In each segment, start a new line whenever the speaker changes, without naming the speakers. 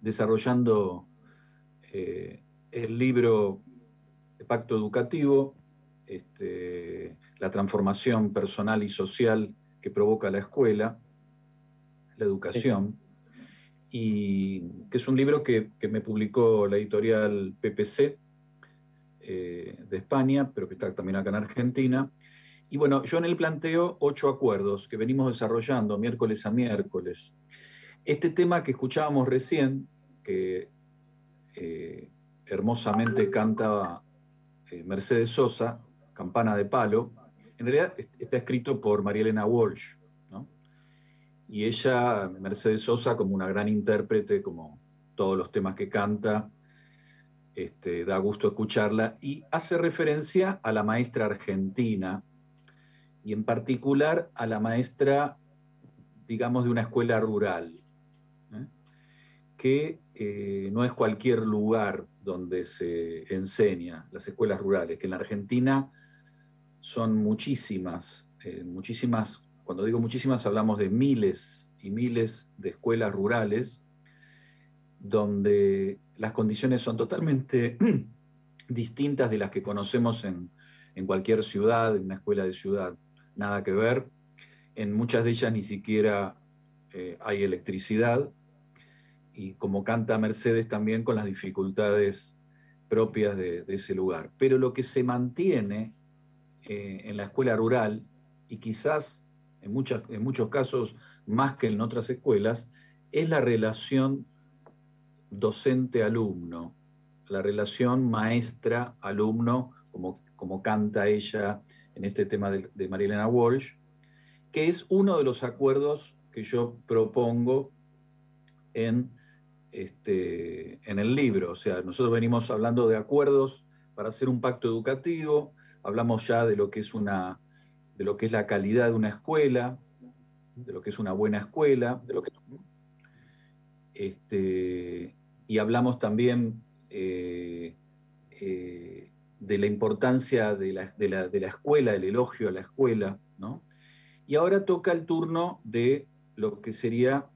desarrollando eh, el libro Pacto Educativo, este, la transformación personal y social que provoca la escuela, la educación, y que es un libro que, me publicó la editorial PPC eh, de España, pero que está también acá en Argentina. Y bueno, yo en él planteo ocho acuerdos que venimos desarrollando miércoles a miércoles. Este tema que escuchábamos recién, que eh, hermosamente canta eh, Mercedes Sosa, Campana de Palo, en realidad está escrito por María Elena Walsh, Y ella, Mercedes Sosa, como una gran intérprete, como todos los temas que canta, este, da gusto escucharla, y hace referencia a la maestra argentina, y en particular a la maestra, digamos, de una escuela rural. Que eh, no es cualquier lugar donde se enseña las escuelas rurales, que en la Argentina son muchísimas, eh, muchísimas, cuando digo muchísimas hablamos de miles y miles de escuelas rurales, donde las condiciones son totalmente distintas de las que conocemos en, en cualquier ciudad, en una escuela de ciudad nada que ver. En muchas de ellas ni siquiera eh, hay electricidad. Y como canta Mercedes también con las dificultades propias de, ese lugar. Pero lo que se mantiene eh, en la escuela rural, y quizás en, muchas, en muchos casos más que en otras escuelas, es la relación docente-alumno, la relación maestra-alumno, como, como canta ella en este tema de, de Marilena Walsh, que es uno de los acuerdos que yo propongo en, este, en el libro. O sea, nosotros venimos hablando de acuerdos para hacer un pacto educativo, hablamos ya de lo que es una de lo que es la calidad de una escuela, de lo que es una buena escuela, de este, y hablamos también eh, eh, de la importancia de la, de, la, escuela, el elogio a la escuela, ¿no? Y ahora toca el turno de lo que sería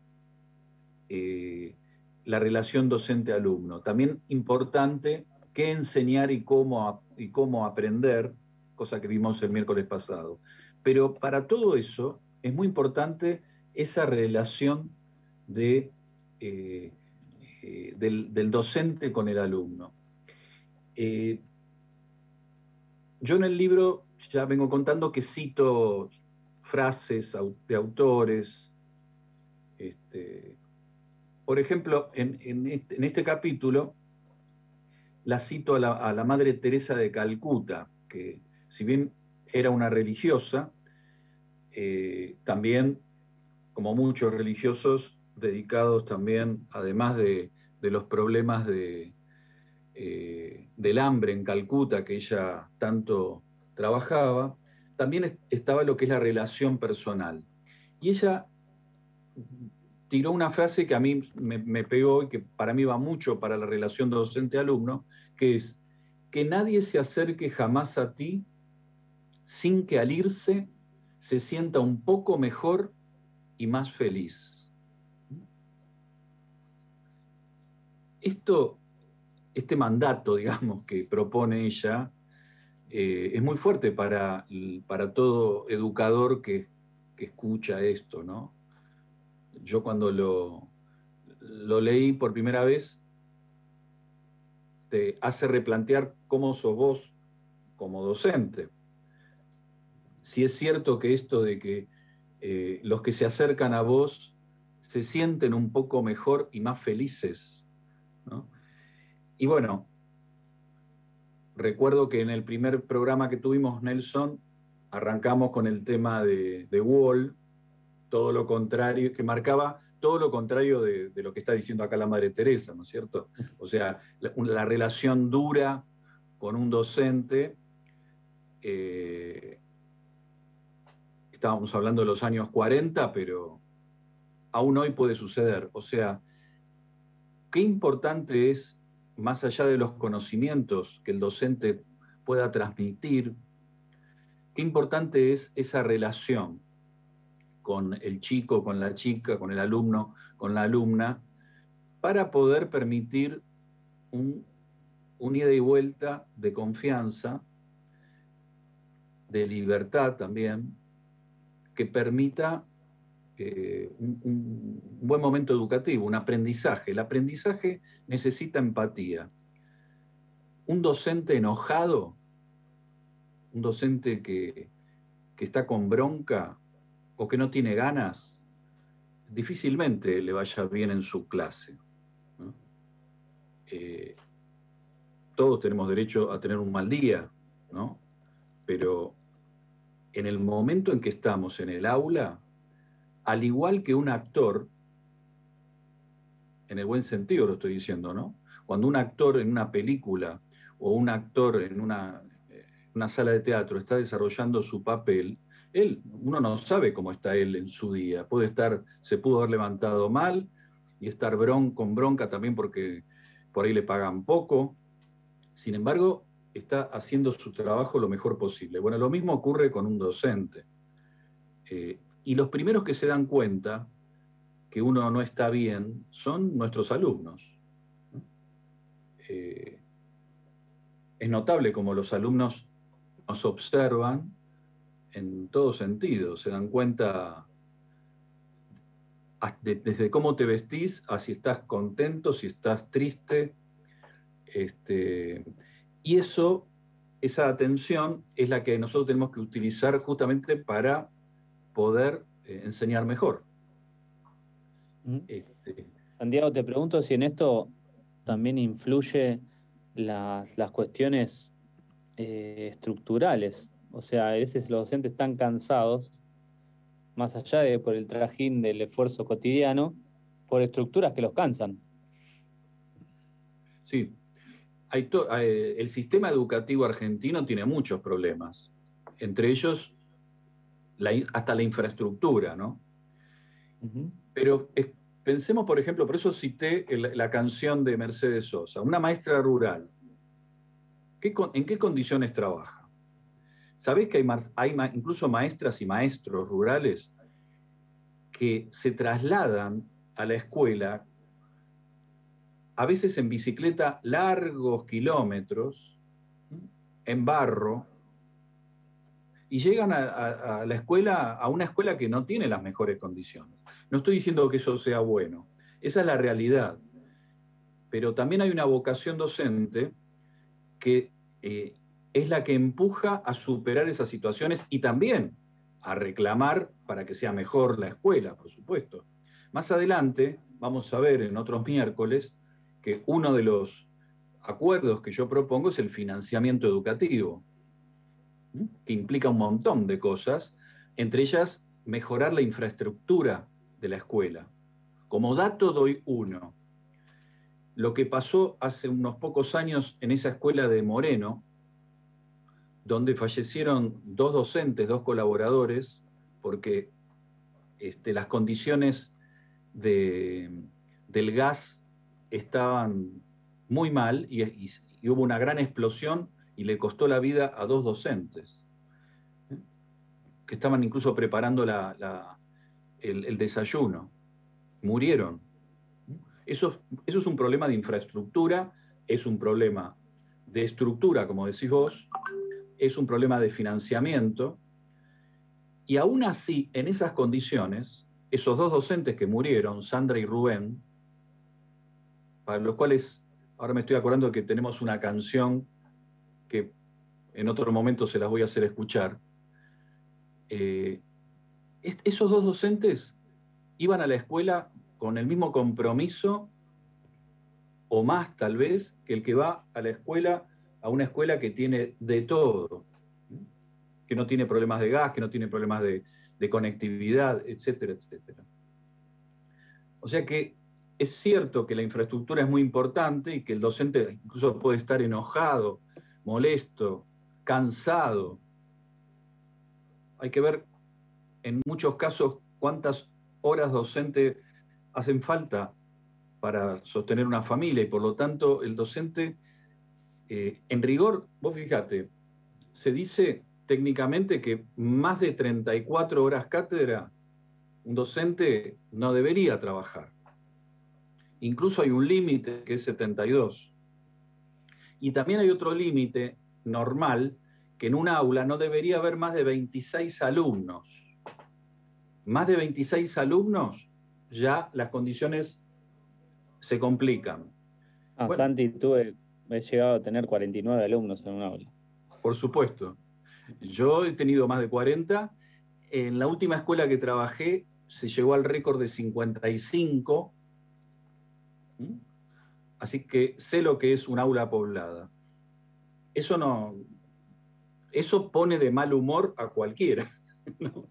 eh, la relación docente-alumno. También importante qué enseñar y cómo, y cómo aprender, cosa que vimos el miércoles pasado. Pero para todo eso es muy importante esa relación de, eh, eh, del, docente con el alumno yo en el libro ya vengo contando que cito frases de autores. Este, por ejemplo, en, este, capítulo la cito a la, Madre Teresa de Calcuta, que si bien era una religiosa, eh, también, como muchos religiosos, dedicados también, además de los problemas eh, del hambre en Calcuta, que ella tanto trabajaba, también estaba lo que es la relación personal. Y ella tiró una frase que a mí me, pegó y que para mí va mucho para la relación docente-alumno, que es que nadie se acerque jamás a ti sin que al irse se sienta un poco mejor y más feliz. Esto este mandato, digamos, que propone ella, eh, es muy fuerte para, para todo educador que, escucha esto, ¿no? Yo cuando lo, lo leí por primera vez, te hace replantear cómo sos vos como docente. Si es cierto que esto de que eh, los que se acercan a vos se sienten un poco mejor y más felices. Y bueno, recuerdo que en el primer programa que tuvimos, Nelson, arrancamos con el tema de, Wall, todo lo contrario, que marcaba todo lo contrario de, lo que está diciendo acá la Madre Teresa, ¿no es cierto? O sea, la, relación dura con un docente. Eh, estábamos hablando de los años 40, pero aún hoy puede suceder. O sea, qué importante es más allá de los conocimientos que el docente pueda transmitir, qué importante es esa relación con el chico, con la chica, con el alumno, con la alumna, para poder permitir un, ida y vuelta de confianza, de libertad también, que permita eh, un, buen momento educativo, un aprendizaje. El aprendizaje necesita empatía. Un docente enojado, un docente que, está con bronca o que no tiene ganas, difícilmente le vaya bien en su clase. Eh, todos tenemos derecho a tener un mal día, ¿no? Pero en el momento en que estamos en el aula, al igual que un actor, en el buen sentido lo estoy diciendo, ¿no? Cuando un actor en una película o un actor en una, una sala de teatro está desarrollando su papel, él, uno no sabe cómo está él en su día. Puede estar, se pudo haber levantado mal y estar bron, con bronca también porque por ahí le pagan poco. Sin embargo, está haciendo su trabajo lo mejor posible. Bueno, lo mismo ocurre con un docente. Eh, y los primeros que se dan cuenta que uno no está bien son nuestros alumnos. Eh, es notable como los alumnos nos observan en todo sentido, se dan cuenta desde cómo te vestís a si estás contento, si estás triste. Este, y eso, esa atención es la que nosotros tenemos que utilizar justamente para poder eh, enseñar mejor.
Mm. Este, Santiago, te pregunto si en esto también influye las cuestiones eh, estructurales. O sea, a veces los docentes están cansados, más allá de por el trajín del esfuerzo cotidiano, por estructuras que los cansan.
Sí, el sistema educativo argentino tiene muchos problemas, entre ellos hasta la infraestructura, ¿no? Pero pensemos, por ejemplo, por eso cité la canción de Mercedes Sosa, una maestra rural. ¿En qué condiciones trabaja? ¿Sabés que hay, incluso maestras y maestros rurales que se trasladan a la escuela, a veces en bicicleta largos kilómetros, en barro, y llegan a, la escuela, a una escuela que no tiene las mejores condiciones. No estoy diciendo que eso sea bueno, esa es la realidad. Pero también hay una vocación docente que eh, es la que empuja a superar esas situaciones y también a reclamar para que sea mejor la escuela, por supuesto. Más adelante vamos a ver en otros miércoles que uno de los acuerdos que yo propongo es el financiamiento educativo que implica un montón de cosas, entre ellas mejorar la infraestructura de la escuela. Como dato doy uno. Lo que pasó hace unos pocos años en esa escuela de Moreno, donde fallecieron dos docentes, dos colaboradores, porque este, las condiciones del gas estaban muy mal y, hubo una gran explosión y le costó la vida a dos docentes, que estaban incluso preparando el, desayuno. Murieron. Eso, eso es un problema de infraestructura, es un problema de estructura, como decís vos, es un problema de financiamiento, y aún así, en esas condiciones, esos dos docentes que murieron, Sandra y Rubén, para los cuales ahora me estoy acordando que tenemos una canción que en otro momento se las voy a hacer escuchar, eh, esos dos docentes iban a la escuela con el mismo compromiso o más tal vez que el que va a la escuela, a una escuela que tiene de todo, que no tiene problemas de gas, que no tiene problemas de, conectividad, etcétera, etcétera. O sea que es cierto que la infraestructura es muy importante y que el docente incluso puede estar enojado molesto, cansado. Hay que ver en muchos casos cuántas horas docente hacen falta para sostener una familia y por lo tanto el docente, eh, en rigor, vos fíjate, se dice técnicamente que más de 34 horas cátedra un docente no debería trabajar. Incluso hay un límite que es 72. Y también hay otro límite normal, que en un aula no debería haber más de 26 alumnos. Más de 26 alumnos, ya las condiciones se complican.
Ah, Santi, tú he, llegado a tener 49 alumnos en un aula.
Por supuesto. Yo he tenido más de 40. En la última escuela que trabajé se llegó al récord de 55 Así que sé lo que es un aula poblada. Eso no. Eso pone de mal humor a cualquiera.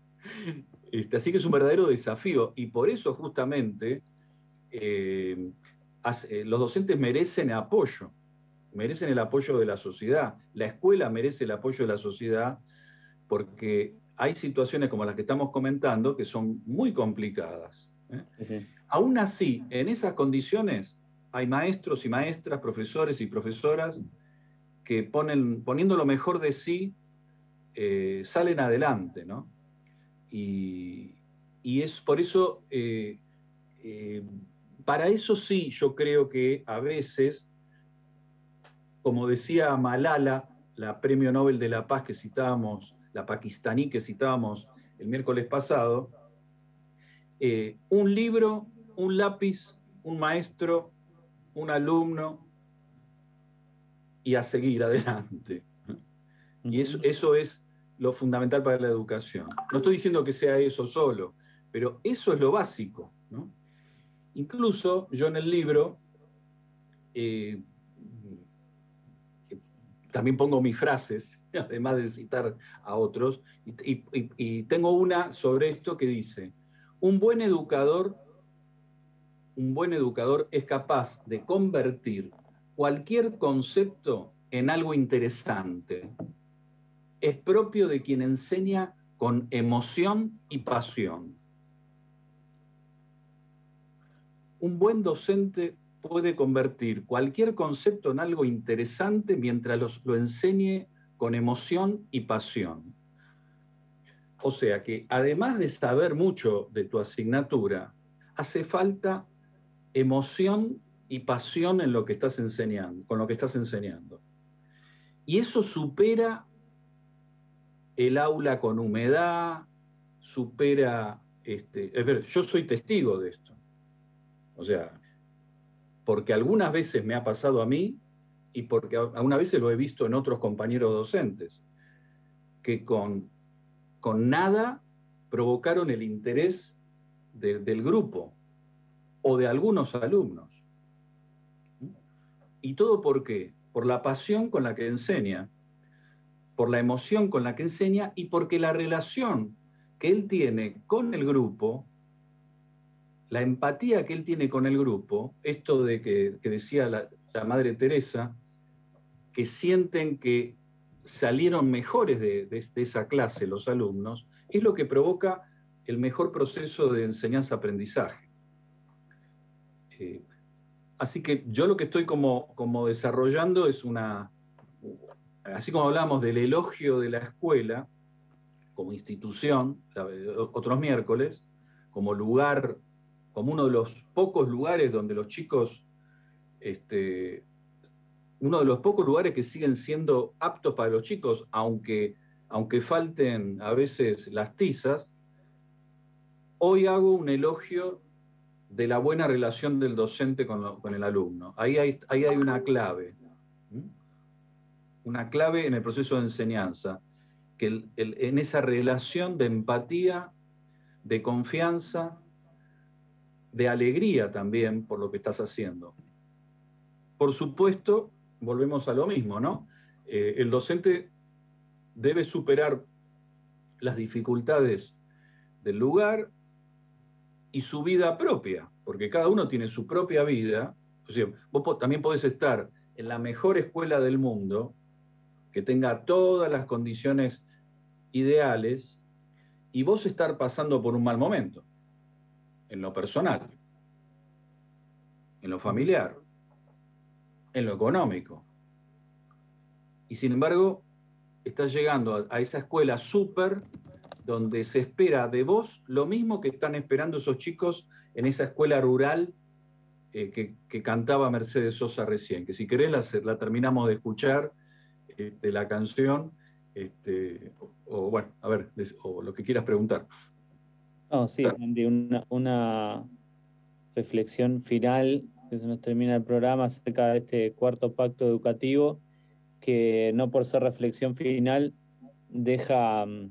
Este, así que es un verdadero desafío. Y por eso, justamente, eh, los docentes merecen apoyo. Merecen el apoyo de la sociedad. La escuela merece el apoyo de la sociedad porque hay situaciones como las que estamos comentando que son muy complicadas. ¿eh? Aún así, en esas condiciones hay maestros y maestras, profesores y profesoras que ponen, poniendo lo mejor de sí, eh, salen adelante, ¿no? Y, es por eso, eh, para eso sí, yo creo que a veces, como decía Malala, la premio Nobel de la Paz que citábamos, la pakistaní que citábamos el miércoles pasado, un libro un lápiz, un maestro, un alumno y a seguir adelante. Y eso, eso es lo fundamental para la educación. No estoy diciendo que sea eso solo, pero eso es lo básico. Incluso yo en el libro eh, también pongo mis frases, además de citar a otros, y tengo una sobre esto que dice, un buen educador un buen educador es capaz de convertir cualquier concepto en algo interesante. Es propio de quien enseña con emoción y pasión. Un buen docente puede convertir cualquier concepto en algo interesante mientras lo enseñe con emoción y pasión. O sea que además de saber mucho de tu asignatura, hace falta emoción y pasión en lo que estás enseñando, con lo que estás enseñando. Y eso supera el aula con humedad, supera, este, yo soy testigo de esto. O sea, porque algunas veces me ha pasado a mí y porque algunas veces lo he visto en otros compañeros docentes, que con, con nada provocaron el interés del grupo o de algunos alumnos. ¿Y todo por qué? Por la pasión con la que enseña, por la emoción con la que enseña y porque la relación que él tiene con el grupo, la empatía que él tiene con el grupo, esto de que, decía la, Madre Teresa, que sienten que salieron mejores de, de, esa clase los alumnos, es lo que provoca el mejor proceso de enseñanza-aprendizaje. Eh, así que yo lo que estoy como, como desarrollando es una, así como hablamos del elogio de la escuela como institución, otros miércoles, como lugar, como uno de los pocos lugares donde los chicos, este, uno de los pocos lugares que siguen siendo aptos para los chicos, aunque, aunque falten a veces las tizas, hoy hago un elogio de la buena relación del docente con, el alumno. Ahí hay, hay una clave, una clave en el proceso de enseñanza, que en esa relación de empatía, de confianza, de alegría también por lo que estás haciendo. Por supuesto, volvemos a lo mismo, ¿no? Eh, el docente debe superar las dificultades del lugar, y su vida propia, porque cada uno tiene su propia vida. Vos también podés estar en la mejor escuela del mundo, que tenga todas las condiciones ideales, y vos estar pasando por un mal momento, en lo personal, en lo familiar, en lo económico. Y sin embargo, estás llegando a, esa escuela súper donde se espera de vos lo mismo que están esperando esos chicos en esa escuela rural que, cantaba Mercedes Sosa recién, que si querés la, terminamos de escuchar, este, la canción, este, o, bueno, a ver, o lo que quieras preguntar.
No, sí, una, una reflexión final, que se nos termina el programa acerca de este cuarto pacto educativo, que no por ser reflexión final deja mm,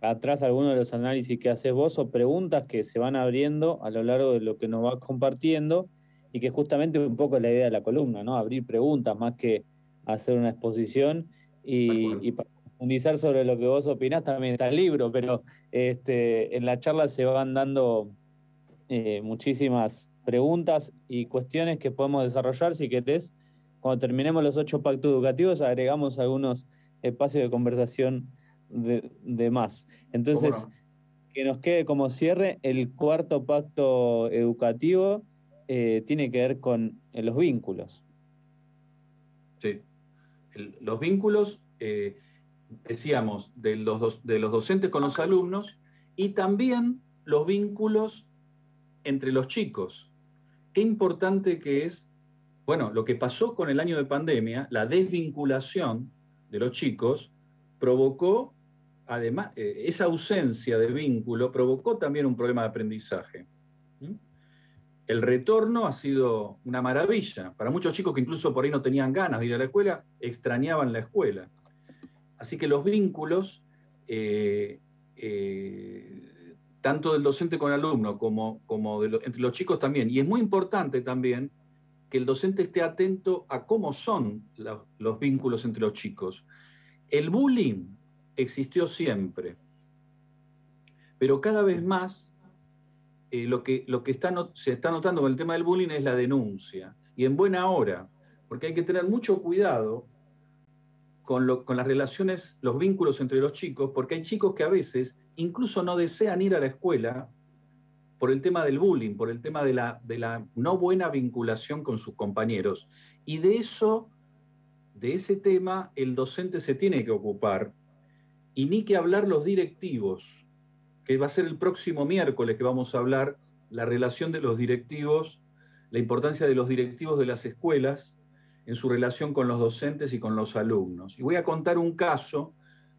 atrás algunos de los análisis que haces vos o preguntas que se van abriendo a lo largo de lo que nos vas compartiendo y que justamente un poco la idea de la columna, ¿no? Abrir preguntas más que hacer una exposición y, para profundizar sobre lo que vos opinás también está el libro, pero este, en la charla se van dando eh, muchísimas preguntas y cuestiones que podemos desarrollar si querés. Cuando terminemos los ocho pactos educativos agregamos algunos espacios de conversación de, más. Entonces, que nos quede como cierre, el cuarto pacto educativo eh, tiene que ver con eh, los vínculos.
Sí, los vínculos, eh, decíamos, de los, de los docentes con los alumnos y también los vínculos entre los chicos. Qué importante que es, bueno, lo que pasó con el año de pandemia, la desvinculación de los chicos, provocó además, eh, esa ausencia de vínculo provocó también un problema de aprendizaje. El retorno ha sido una maravilla. Para muchos chicos que incluso por ahí no tenían ganas de ir a la escuela, extrañaban la escuela. Así que los vínculos, eh, eh, tanto del docente con el alumno como, entre los chicos también, y es muy importante también que el docente esté atento a cómo son los vínculos entre los chicos. El bullying existió siempre. Pero cada vez más eh, lo que, se está notando con el tema del bullying es la denuncia. Y en buena hora, porque hay que tener mucho cuidado con, las relaciones, los vínculos entre los chicos, porque hay chicos que a veces incluso no desean ir a la escuela por el tema del bullying, por el tema de la, de la no buena vinculación con sus compañeros. Y de eso, de ese tema, el docente se tiene que ocupar y ni que hablar los directivos, que va a ser el próximo miércoles que vamos a hablar la relación de los directivos, la importancia de los directivos de las escuelas en su relación con los docentes y con los alumnos. Y voy a contar un caso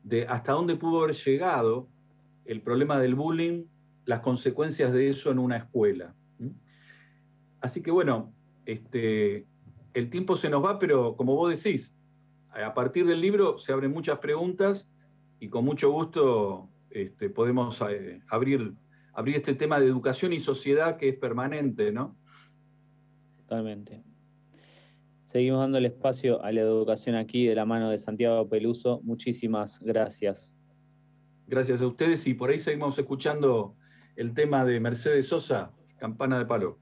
de hasta dónde pudo haber llegado el problema del bullying, las consecuencias de eso en una escuela. Así que bueno, este, el tiempo se nos va, pero como vos decís, a partir del libro se abren muchas preguntas y con mucho gusto este, podemos eh, abrir, abrir este tema de educación y sociedad que es permanente, ¿no?
Totalmente. Seguimos dando el espacio a la educación aquí de la mano de Santiago Peluso. Muchísimas gracias.
Gracias a ustedes y por ahí seguimos escuchando el tema de Mercedes Sosa, Campana de Palo.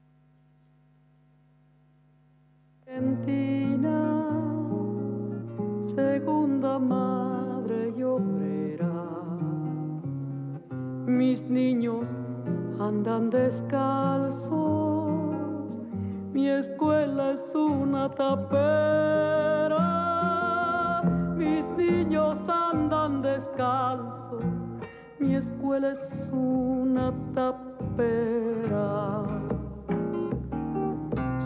Argentina, segunda madre mis niños andan descalzos, mi escuela es una tapera, mis niños andan descalzos, mi escuela es una tapera.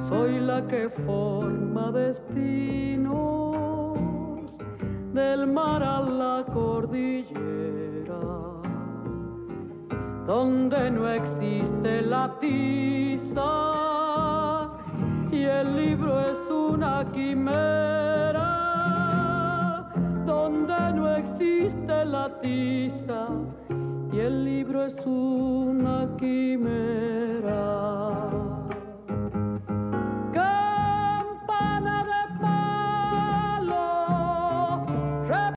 Soy la que forma destinos del mar a la cordillera donde no existe la tiza y el libro es una quimera, donde no existe la tiza y el libro es una quimera.